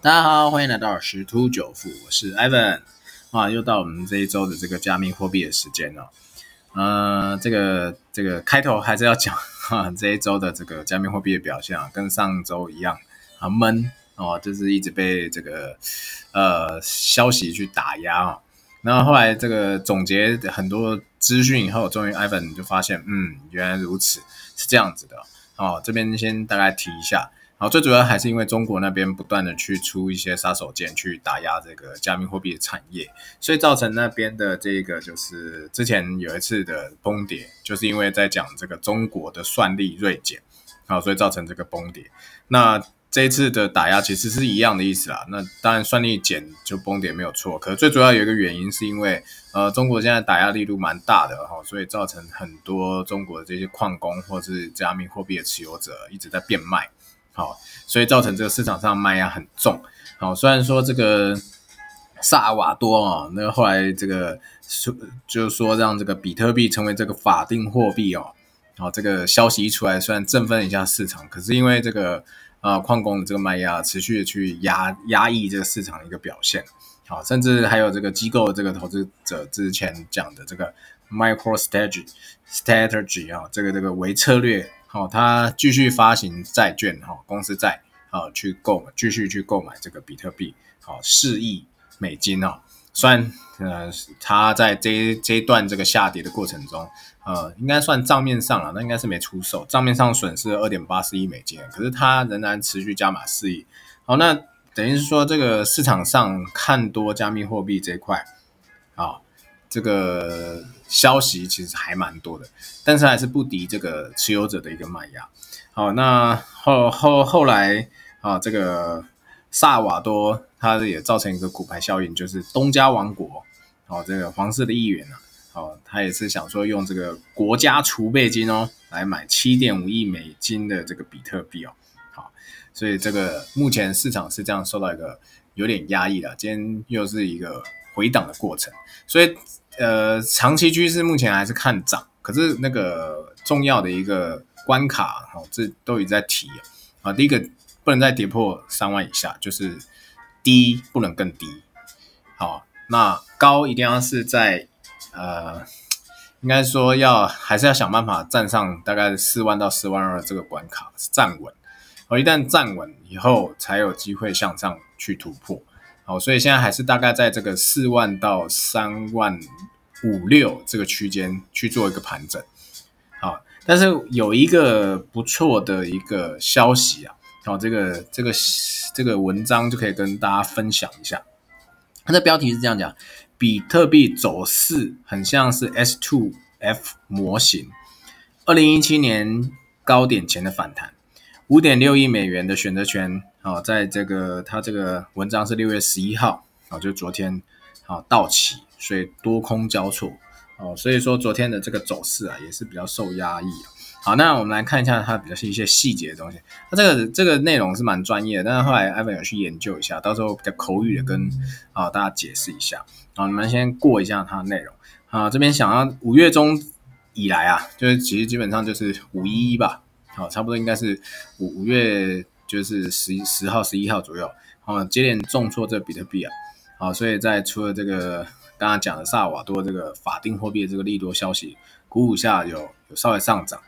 大家好，欢迎来到十突九富，我是 Ivan 啊，又到我们这一周的这个加密货币的时间了。呃，这个这个开头还是要讲哈，这一周的这个加密货币的表现啊，跟上周一样啊闷哦，就是一直被这个呃消息去打压啊。然后后来这个总结很多资讯以后，终于 Ivan 就发现，嗯，原来如此，是这样子的哦。这边先大概提一下。好，最主要还是因为中国那边不断的去出一些杀手锏，去打压这个加密货币的产业，所以造成那边的这个就是之前有一次的崩跌，就是因为在讲这个中国的算力锐减，好，所以造成这个崩跌。那这一次的打压其实是一样的意思啊。那当然算力减就崩跌没有错，可最主要有一个原因是因为呃中国现在打压力度蛮大的哈，所以造成很多中国的这些矿工或是加密货币的持有者一直在变卖。好，所以造成这个市场上卖压很重。好，虽然说这个萨尔瓦多啊，那后来这个说就是说让这个比特币成为这个法定货币哦，好，这个消息一出来，虽然振奋一下市场，可是因为这个呃矿工的这个卖压持续的去压压抑这个市场的一个表现。好，甚至还有这个机构这个投资者之前讲的这个 micro strategy strategy 啊，这个这个微策略。好，他继续发行债券，哈，公司债，啊，去购买，继续去购买这个比特币，好，四亿美金啊。虽然，呃，他在这这一段这个下跌的过程中，呃，应该算账面上了，那应该是没出手，账面上损失二点八四亿美金，可是他仍然持续加码四亿。好，那等于是说，这个市场上看多加密货币这一块，啊。这个消息其实还蛮多的，但是还是不敌这个持有者的一个卖压。好，那后后后来啊，这个萨瓦多它也造成一个骨牌效应，就是东家王国哦，这个皇室的议员啊，哦，他也是想说用这个国家储备金哦来买七点五亿美金的这个比特币哦。好，所以这个目前市场是这样受到一个有点压抑的，今天又是一个回档的过程，所以。呃，长期趋势目前还是看涨，可是那个重要的一个关卡，哈，这都已在提啊。第一个不能再跌破三万以下，就是低不能更低，好，那高一定要是在呃，应该说要还是要想办法站上大概四万到四万二这个关卡站稳，哦，一旦站稳以后，才有机会向上去突破。好，所以现在还是大概在这个四万到三万五六这个区间去做一个盘整。好，但是有一个不错的一个消息啊，好，这个这个这个文章就可以跟大家分享一下。它的标题是这样讲：比特币走势很像是 S two F 模型，二零一七年高点前的反弹。五点六亿美元的选择权，好，在这个他这个文章是六月十一号，啊，就昨天，啊到期，所以多空交错，哦，所以说昨天的这个走势啊，也是比较受压抑好，那我们来看一下它比较是一些细节的东西。那这个这个内容是蛮专业的，但是后来艾文有去研究一下，到时候比较口语的跟啊大家解释一下。好，你们先过一下它的内容。啊，这边想要五月中以来啊，就是其实基本上就是五一一吧。好，差不多应该是五五月，就是十十号、十一号左右。好，接连重挫这比特币啊。好，所以在除了这个刚刚讲的萨尔瓦多这个法定货币的这个利多消息鼓舞下，有有稍微上涨。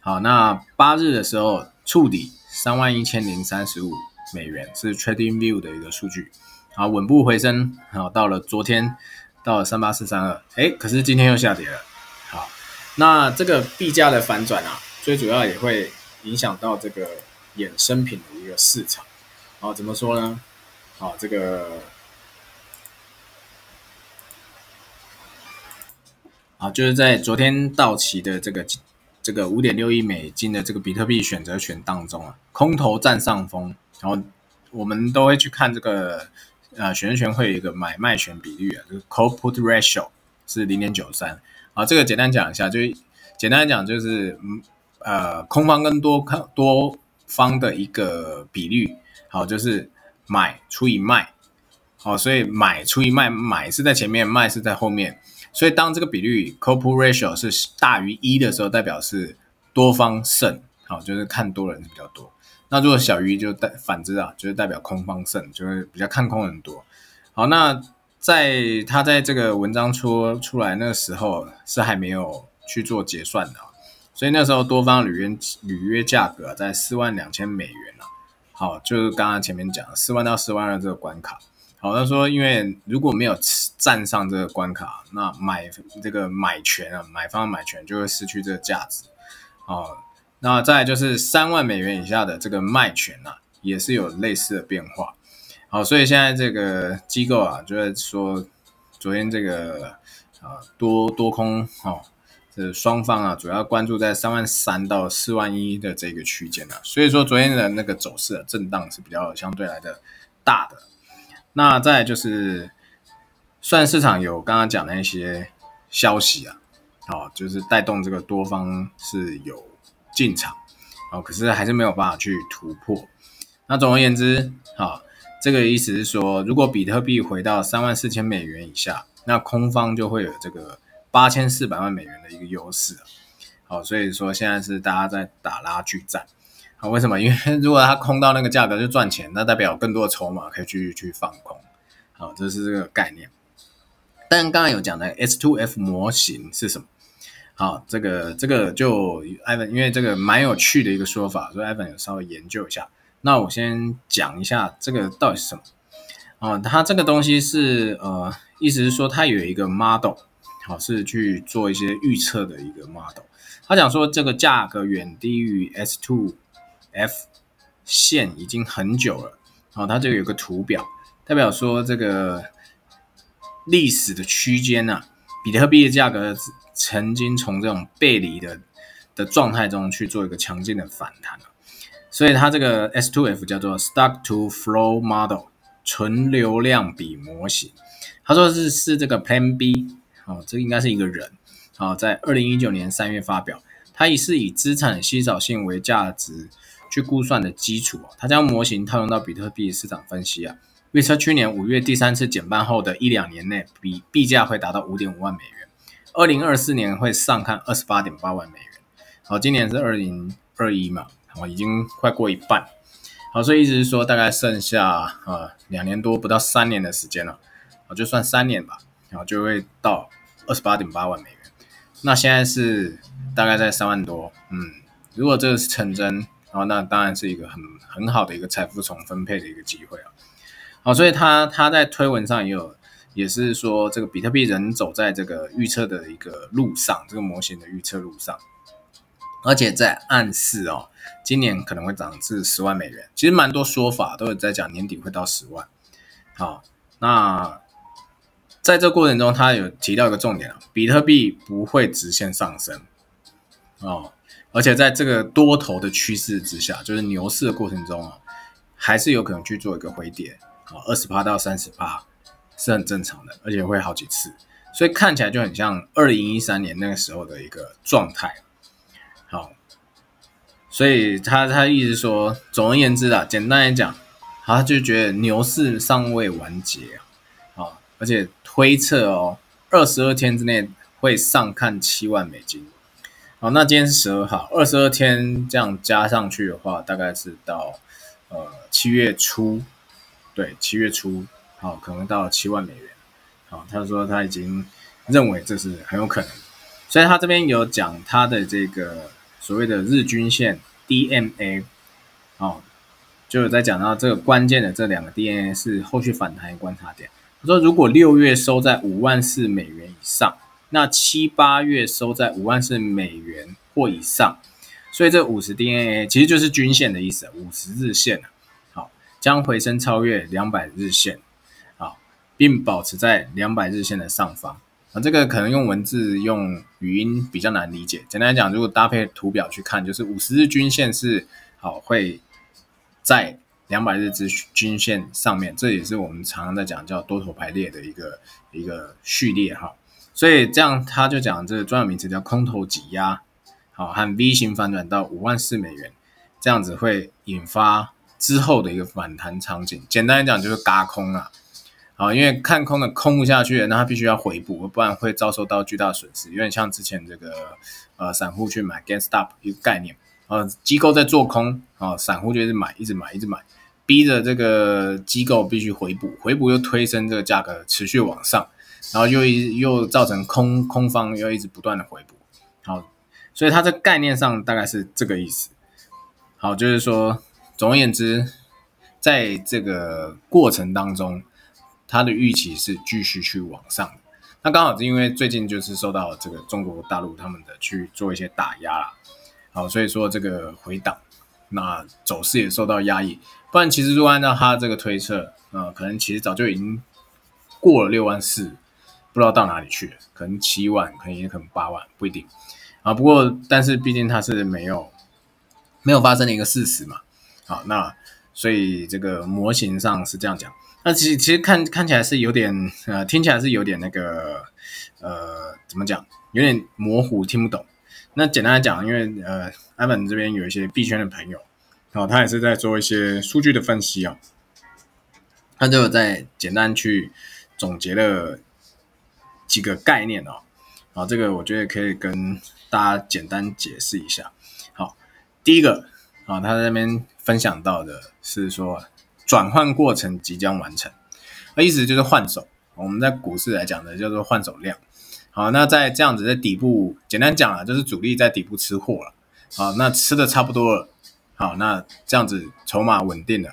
好，那八日的时候触底三万一千零三十五美元，是 Trading View 的一个数据。好，稳步回升。好，到了昨天到了三八四三二，哎，可是今天又下跌了。好，那这个币价的反转啊。最主要也会影响到这个衍生品的一个市场，啊，怎么说呢？啊，这个啊，就是在昨天到期的这个这个五点六亿美金的这个比特币选择权当中啊，空头占上风，然后我们都会去看这个呃选择权会有一个买卖权比率啊，这个 call put ratio 是零点九三，啊，这个简单讲一下，就简单讲就是嗯。呃，空方跟多看多方的一个比率，好，就是买除以卖，好，所以买除以卖，买是在前面，卖是在后面，所以当这个比率 call put ratio 是大于一的时候，代表是多方胜，好，就是看多人比较多。那如果小于就代反之啊，就是代表空方胜，就是比较看空很多。好，那在他在这个文章出出来那时候是还没有去做结算的，所以那时候多方履约履约价格在四万两千美元啊。好，就是刚刚前面讲四万到四万二这个关卡。好，他说因为如果没有站上这个关卡，那买这个买权啊，买方买权就会失去这个价值。哦，那再就是三万美元以下的这个卖权啊，也是有类似的变化。好，所以现在这个机构啊，就在说昨天这个啊多多空哦，这双方啊主要关注在三万三到四万一的这个区间啊，所以说昨天的那个走势的震荡是比较相对来的大的。那再就是，虽然市场有刚刚讲的那些消息啊，哦，就是带动这个多方是有进场，哦，可是还是没有办法去突破。那总而言之，好。这个意思是说，如果比特币回到三万四千美元以下，那空方就会有这个八千四百万美元的一个优势好，所以说现在是大家在打拉锯战。好，为什么？因为如果它空到那个价格就赚钱，那代表有更多的筹码可以去去放空。好，这是这个概念。但刚刚有讲的 S two F 模型是什么？好，这个这个就 Ivan，因为这个蛮有趣的一个说法，所以 Ivan 有稍微研究一下。那我先讲一下这个到底是什么啊？它这个东西是呃，意思是说它有一个 model，好是去做一些预测的一个 model。他讲说这个价格远低于 S two F 线已经很久了，好，它这个有个图表，代表说这个历史的区间呐，比特币的价格曾经从这种背离的的状态中去做一个强劲的反弹。所以它这个 S2F 叫做 Stock to Flow Model 纯流量比模型，他说是是这个 Plan B 哦，这应该是一个人哦，在二零一九年三月发表，它也是以资产稀少性为价值去估算的基础它将模型套用到比特币市场分析啊，预测去年五月第三次减半后的一两年内，比币价会达到五点五万美元，二零二四年会上看二十八点八万美元，好，今年是二零二一嘛。哦，已经快过一半，好，所以意思是说，大概剩下呃两年多，不到三年的时间了，啊，就算三年吧，然后就会到二十八点八万美元。那现在是大概在三万多，嗯，如果这个是成真，然后那当然是一个很很好的一个财富重分配的一个机会啊。好，所以他他在推文上也有，也是说这个比特币人走在这个预测的一个路上，这个模型的预测路上。而且在暗示哦，今年可能会涨至十万美元。其实蛮多说法都有在讲年底会到十万。好，那在这过程中，他有提到一个重点，比特币不会直线上升哦，而且在这个多头的趋势之下，就是牛市的过程中啊，还是有可能去做一个回跌啊，二十八到三十八是很正常的，而且会好几次，所以看起来就很像二零一三年那个时候的一个状态。好，所以他他意思说，总而言之啊，简单来讲，他就觉得牛市尚未完结啊，啊，而且推测哦，二十二天之内会上看七万美金。好，那今天是十二号，二十二天这样加上去的话，大概是到呃七月初，对，七月初，好，可能到七万美元。好，他说他已经认为这是很有可能，所以他这边有讲他的这个。所谓的日均线 DMA，哦，就有在讲到这个关键的这两个 DMA 是后续反弹观察点。他说，如果六月收在五万四美元以上，那七八月收在五万四美元或以上，所以这五十 DNA 其实就是均线的意思，五十日线好，将回升超越两百日线，好，并保持在两百日线的上方。啊，这个可能用文字、用语音比较难理解。简单来讲，如果搭配图表去看，就是五十日均线是好会在两百日之均线上面，这也是我们常常在讲叫多头排列的一个一个序列哈。所以这样他就讲这个专有名词叫空头挤压，好和 V 型反转到五万四美元，这样子会引发之后的一个反弹场景。简单来讲就是嘎空啊。好，因为看空的空不下去，那他必须要回补，不然会遭受到巨大损失。有点像之前这个呃散户去买 GameStop 一个概念。呃，机构在做空啊，散户就是买，一直买，一直买，逼着这个机构必须回补，回补又推升这个价格持续往上，然后又又造成空空方又一直不断的回补，好，所以它这概念上大概是这个意思。好，就是说，总而言之，在这个过程当中，它的预期是继续去往上。那刚好是因为最近就是受到这个中国大陆他们的去做一些打压啦，好，所以说这个回档，那走势也受到压抑。不然其实如果按照他这个推测，啊，可能其实早就已经过了六万四，不知道到哪里去了，可能七万，可能也可能八万，不一定。啊，不过但是毕竟它是没有。没有发生的一个事实嘛，好，那所以这个模型上是这样讲，那其实其实看看起来是有点呃，听起来是有点那个呃，怎么讲，有点模糊，听不懂。那简单来讲，因为呃，阿本这边有一些币圈的朋友，哦，他也是在做一些数据的分析啊，他就在简单去总结了几个概念哦，啊，这个我觉得可以跟大家简单解释一下。好第一个啊，他在那边分享到的是说，转换过程即将完成，那意思就是换手。我们在股市来讲的叫做换手量。好，那在这样子在底部，简单讲啊，就是主力在底部吃货了。好，那吃的差不多了，好，那这样子筹码稳定了，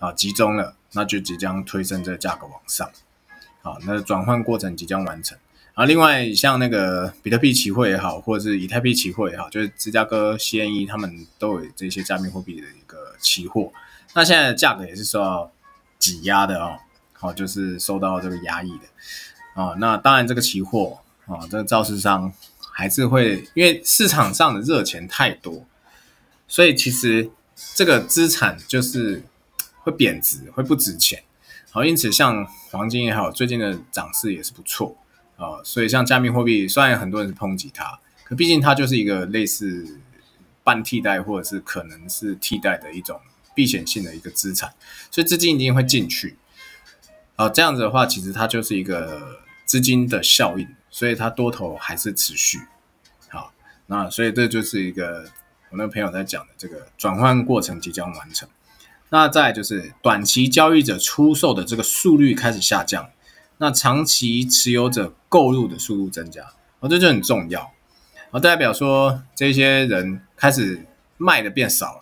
好，集中了，那就即将推升这个价格往上。好，那转换过程即将完成。啊，另外像那个比特币期货也好，或者是以太币期货也好，就是芝加哥 CME 他们都有这些加密货币的一个期货，那现在的价格也是受到挤压的哦，好，就是受到这个压抑的啊。那当然这个期货啊，这个造市商还是会因为市场上的热钱太多，所以其实这个资产就是会贬值，会不值钱。好，因此像黄金也好，最近的涨势也是不错。啊，所以像加密货币，虽然很多人是抨击它，可毕竟它就是一个类似半替代或者是可能是替代的一种避险性的一个资产，所以资金一定会进去。啊，这样子的话，其实它就是一个资金的效应，所以它多头还是持续。好，那所以这就是一个我那个朋友在讲的这个转换过程即将完成。那再就是短期交易者出售的这个速率开始下降。那长期持有者购入的速度增加，哦，这就很重要，哦，代表说这些人开始卖的变少了，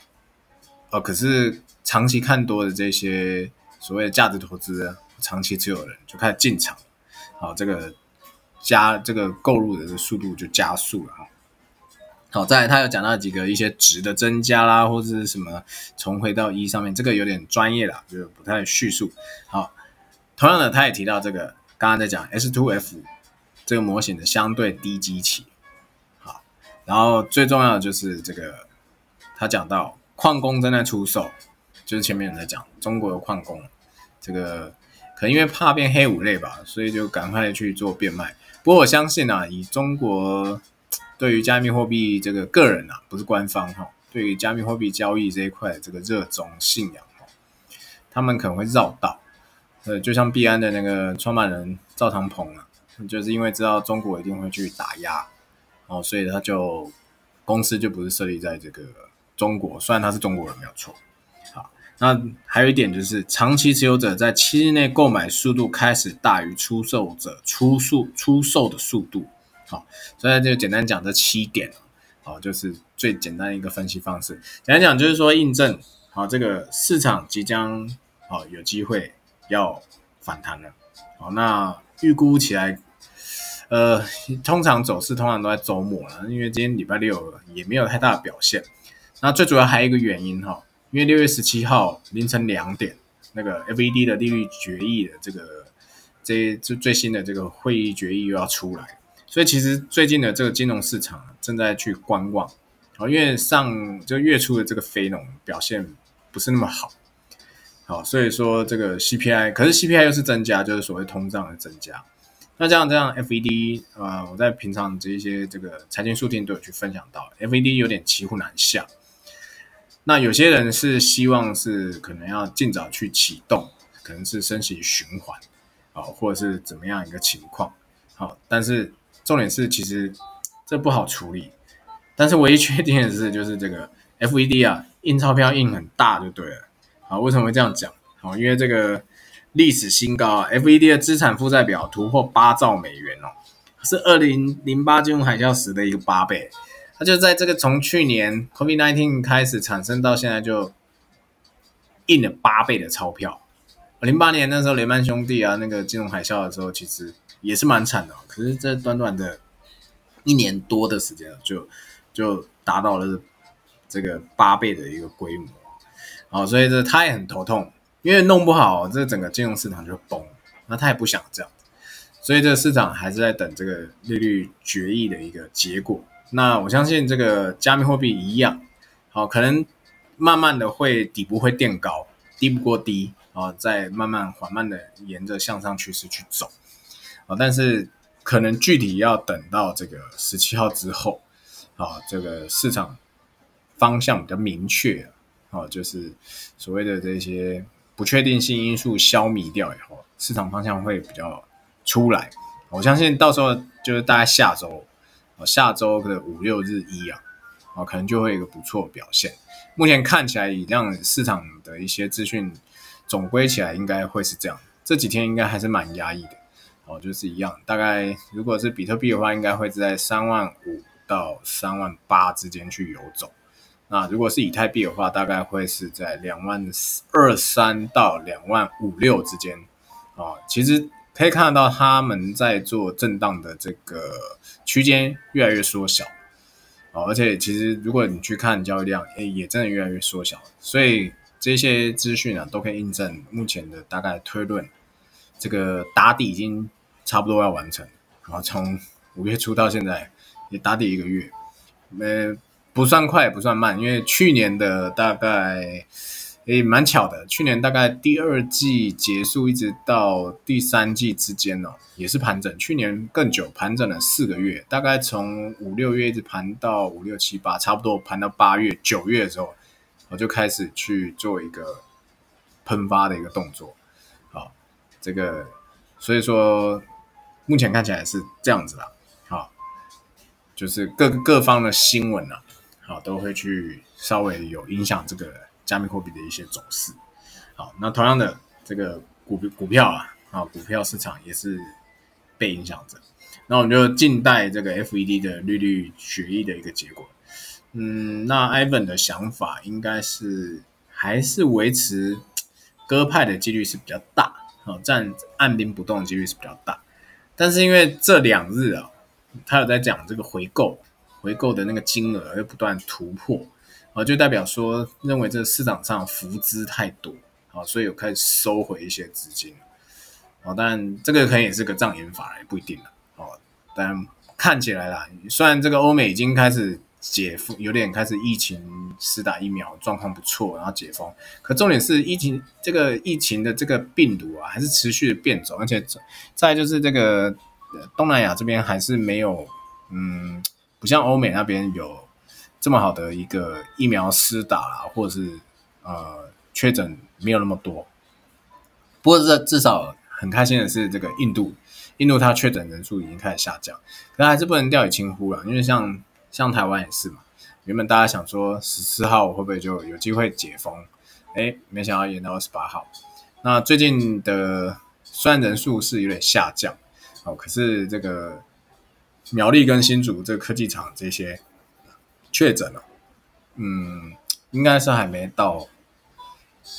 哦，可是长期看多的这些所谓的价值投资、长期持有人就开始进场，好，这个加这个购入的速度就加速了哈。好，再他有讲到几个一些值的增加啦，或者是什么重回到一上面，这个有点专业了，就不太叙述。好。同样的，他也提到这个，刚刚在讲 S two F 这个模型的相对低基期，好，然后最重要的就是这个，他讲到矿工正在出售，就是前面有在讲中国的矿工，这个可能因为怕变黑五类吧，所以就赶快去做变卖。不过我相信啊，以中国对于加密货币这个个人啊，不是官方哈，对于加密货币交易这一块这个热衷信仰哈，他们可能会绕道。呃，就像币安的那个创办人赵长鹏啊，就是因为知道中国一定会去打压，哦，所以他就公司就不是设立在这个中国，虽然他是中国人没有错。那还有一点就是，长期持有者在七日内购买速度开始大于出售者出售出售的速度。好，所以就简单讲这七点，好，就是最简单的一个分析方式。简单讲就是说，印证好这个市场即将好有机会。要反弹了，好，那预估起来，呃，通常走势通常都在周末了，因为今天礼拜六也没有太大的表现。那最主要还有一个原因哈，因为六月十七号凌晨两点，那个 FED 的利率决议的这个这这最新的这个会议决议又要出来，所以其实最近的这个金融市场正在去观望，好，因为上就月初的这个非农表现不是那么好。好，所以说这个 CPI，可是 CPI 又是增加，就是所谓通胀的增加。那这样这样，FED 啊，我在平常这一些这个财经书店都有去分享到，FED 有点骑虎难下。那有些人是希望是可能要尽早去启动，可能是升息循环，啊，或者是怎么样一个情况。好，但是重点是其实这不好处理，但是唯一缺点的是，就是这个 FED 啊，印钞票印很大就对了。好，为什么会这样讲？好，因为这个历史新高啊，FED 的资产负债表突破八兆美元哦，是二零零八金融海啸时的一个八倍。就在这个从去年 COVID-19 开始产生到现在，就印了八倍的钞票。零八年那时候雷曼兄弟啊，那个金融海啸的时候，其实也是蛮惨的。可是这短短的一年多的时间，就就达到了这个八倍的一个规模。好，所以这他也很头痛，因为弄不好这整个金融市场就崩。那他也不想这样，所以这个市场还是在等这个利率决议的一个结果。那我相信这个加密货币一样，好，可能慢慢的会底部会垫高，低不过低。啊，再慢慢缓慢的沿着向上趋势去走，啊，但是可能具体要等到这个十七号之后，啊，这个市场方向比较明确，啊，就是所谓的这些不确定性因素消弭掉以后，市场方向会比较出来。我相信到时候就是大概下周，下周的五六日一啊，啊，可能就会有一个不错表现。目前看起来，以这样市场的一些资讯。总归起来应该会是这样，这几天应该还是蛮压抑的，哦，就是一样，大概如果是比特币的话，应该会在三万五到三万八之间去游走。那如果是以太币的话，大概会是在两万二三到两万五六之间。啊，其实可以看得到他们在做震荡的这个区间越来越缩小，哦，而且其实如果你去看交易量，诶，也真的越来越缩小，所以。这些资讯啊，都可以印证目前的大概推论。这个打底已经差不多要完成，然后从五月初到现在也打底一个月，呃，不算快不算慢，因为去年的大概也蛮巧的，去年大概第二季结束一直到第三季之间哦，也是盘整。去年更久，盘整了四个月，大概从五六月一直盘到五六七八，差不多盘到八月九月的时候。我就开始去做一个喷发的一个动作，好，这个所以说目前看起来是这样子啦，好，就是各各方的新闻啊，好都会去稍微有影响这个加密货币的一些走势，好，那同样的这个股股票啊，啊股票市场也是被影响着，那我们就静待这个 FED 的利率决议的一个结果。嗯，那 Ivan 的想法应该是还是维持鸽派的几率是比较大，哦，占按兵不动的几率是比较大。但是因为这两日啊，他有在讲这个回购，回购的那个金额又不断突破，啊，就代表说认为这市场上浮资太多，啊，所以有开始收回一些资金，哦，但这个可能也是个障眼法，也不一定了，哦，但看起来啦，虽然这个欧美已经开始。解封有点开始疫情施打疫苗状况不错，然后解封。可重点是疫情这个疫情的这个病毒啊，还是持续的变种，而且再就是这个东南亚这边还是没有，嗯，不像欧美那边有这么好的一个疫苗施打啊，或者是呃确诊没有那么多。不过这至少很开心的是，这个印度印度它确诊人数已经开始下降，可还是不能掉以轻忽了，因为像。像台湾也是嘛，原本大家想说十四号会不会就有机会解封，哎，没想到延到二十八号。那最近的虽然人数是有点下降，哦，可是这个苗栗跟新竹这个科技厂这些确诊了，嗯，应该是还没到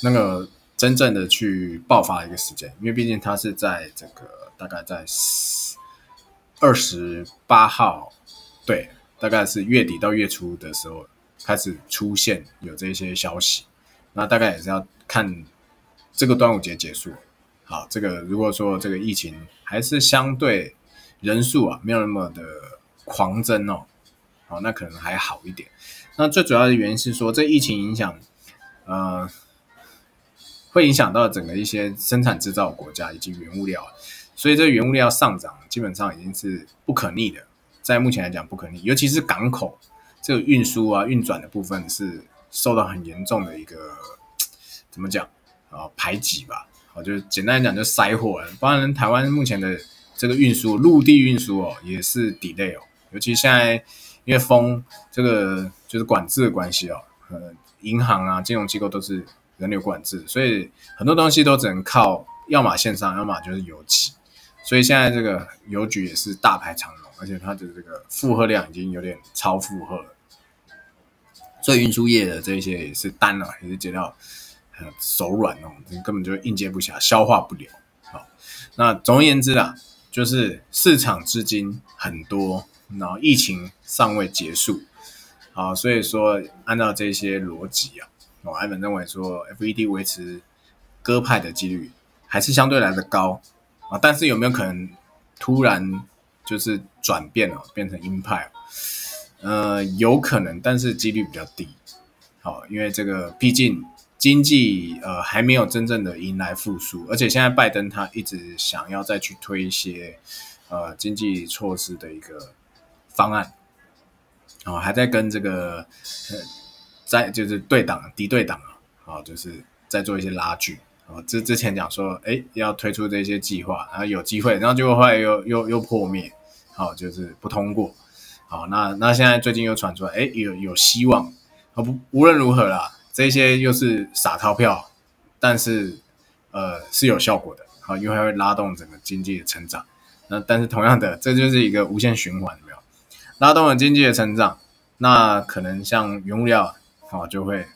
那个真正的去爆发一个时间，因为毕竟它是在这个大概在二十八号，对。大概是月底到月初的时候开始出现有这些消息，那大概也是要看这个端午节结束。好，这个如果说这个疫情还是相对人数啊没有那么的狂增哦，那可能还好一点。那最主要的原因是说，这疫情影响，呃，会影响到整个一些生产制造国家以及原物料，所以这原物料上涨基本上已经是不可逆的。在目前来讲不可逆，尤其是港口这个运输啊、运转的部分是受到很严重的一个怎么讲啊排挤吧？好，就是简单来讲就塞货了。当然，台湾目前的这个运输陆地运输哦也是 delay 哦，尤其现在因为封这个就是管制的关系哦，呃，银行啊、金融机构都是人流管制，所以很多东西都只能靠要么线上，要么就是邮寄。所以现在这个邮局也是大排长龙，而且它的这个负荷量已经有点超负荷了。所以运输业的这些也是单啊，也是接到很手软哦，根本就应接不暇，消化不了。好，那总而言之啊，就是市场资金很多，然后疫情尚未结束，好，所以说按照这些逻辑啊，我艾文认为说，FED 维持鸽派的几率还是相对来的高啊，但是有没有可能突然就是转变了，变成鹰派？呃，有可能，但是几率比较低。好，因为这个毕竟经济呃还没有真正的迎来复苏，而且现在拜登他一直想要再去推一些呃经济措施的一个方案，哦，还在跟这个呃在就是对党敌对党啊，好，就是在做一些拉锯。哦，之之前讲说，哎，要推出这些计划，然后有机会，然后结果后来又又又破灭，好，就是不通过。好，那那现在最近又传出来，哎，有有希望，啊不，无论如何啦，这些又是撒钞票，但是呃是有效果的，好，因为会拉动整个经济的成长。那但是同样的，这就是一个无限循环，拉动了经济的成长，那可能像原物料，好就会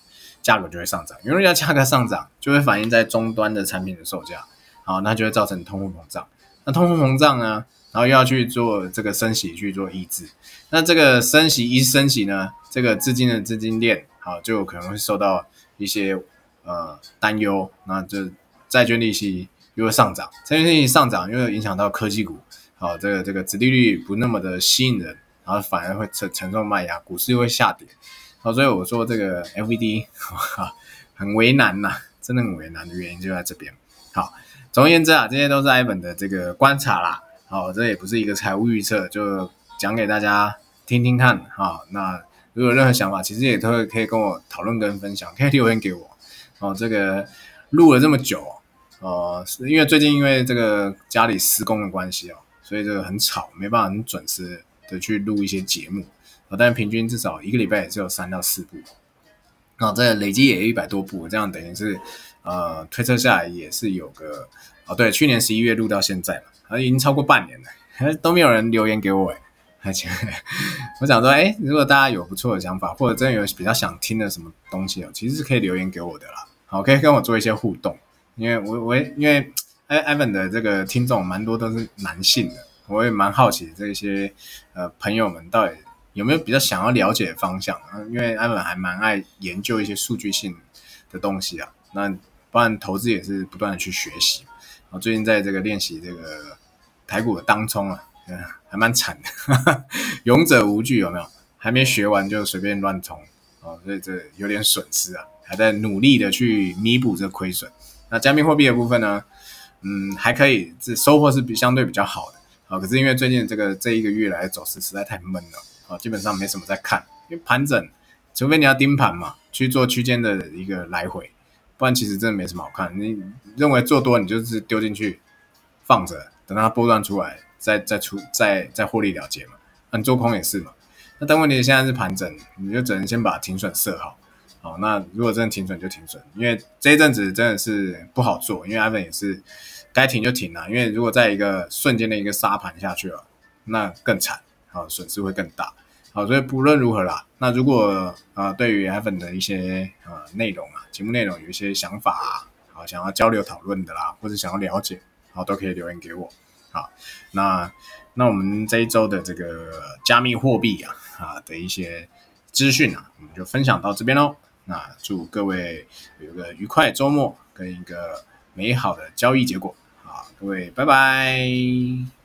价格就会上涨，原物料价格上涨就会反映在终端的产品的售价，好，那就会造成通货膨胀。那通货膨胀呢？然后又要去做这个升息去做抑制，那这个升息一升息呢，这个资金的资金链好就可能会受到一些呃担忧，那就债券利息又会上涨，债券利息上涨又会影响到科技股，好这个这个殖利率不那么的吸引人，然后反而会承承受卖压，股市又会下跌，好所以我说这个 FVD 很为难呐，真的很为难的原因就在这边。好，总而言之啊，这些都是 Ivan 的这个观察啦。好，这也不是一个财务预测，就讲给大家听听看哈。那如果有任何想法，其实也都可以跟我讨论跟分享，可以留言给我。哦，这个录了这么久，呃，因为最近因为这个家里施工的关系哦，所以这个很吵，没办法很准时的去录一些节目。啊，但平均至少一个礼拜也只有三到四部。那这累积也一百多部，这样等于是呃推测下来也是有个哦，对，去年十一月录到现在嘛。啊，已经超过半年了，都没有人留言给我哎，而且我想说，哎，如果大家有不错的想法，或者真的有比较想听的什么东西哦，其实是可以留言给我的啦，好，可以跟我做一些互动，因为我我因为艾艾文的这个听众蛮多都是男性的，我也蛮好奇这些呃朋友们到底有没有比较想要了解的方向啊，因为艾文还蛮爱研究一些数据性的东西啊，那不然投资也是不断的去学习。我最近在这个练习这个台股的当冲啊，还蛮惨的，勇者无惧有没有？还没学完就随便乱冲哦，所以这有点损失啊，还在努力的去弥补这亏损。那加密货币的部分呢，嗯，还可以，这收获是比相对比较好的啊。可是因为最近这个这一个月来走势实在太闷了啊，基本上没什么在看，因为盘整，除非你要盯盘嘛，去做区间的一个来回。不然其实真的没什么好看。你认为做多，你就是丢进去放着，等它波段出来再再出再再获利了结嘛。你做空也是嘛。那但问题现在是盘整，你就只能先把停损设好。好，那如果真的停损就停损，因为这一阵子真的是不好做，因为 Ivan 也是该停就停了。因为如果在一个瞬间的一个杀盘下去了，那更惨，啊损失会更大。好，所以不论如何啦，那如果啊对于 Evan 的一些呃内容啊，节目内容有一些想法啊，好想要交流讨论的啦，或者想要了解，好都可以留言给我。好，那那我们这一周的这个加密货币啊啊的一些资讯啊，我们就分享到这边喽。那祝各位有个愉快周末跟一个美好的交易结果。各位拜拜。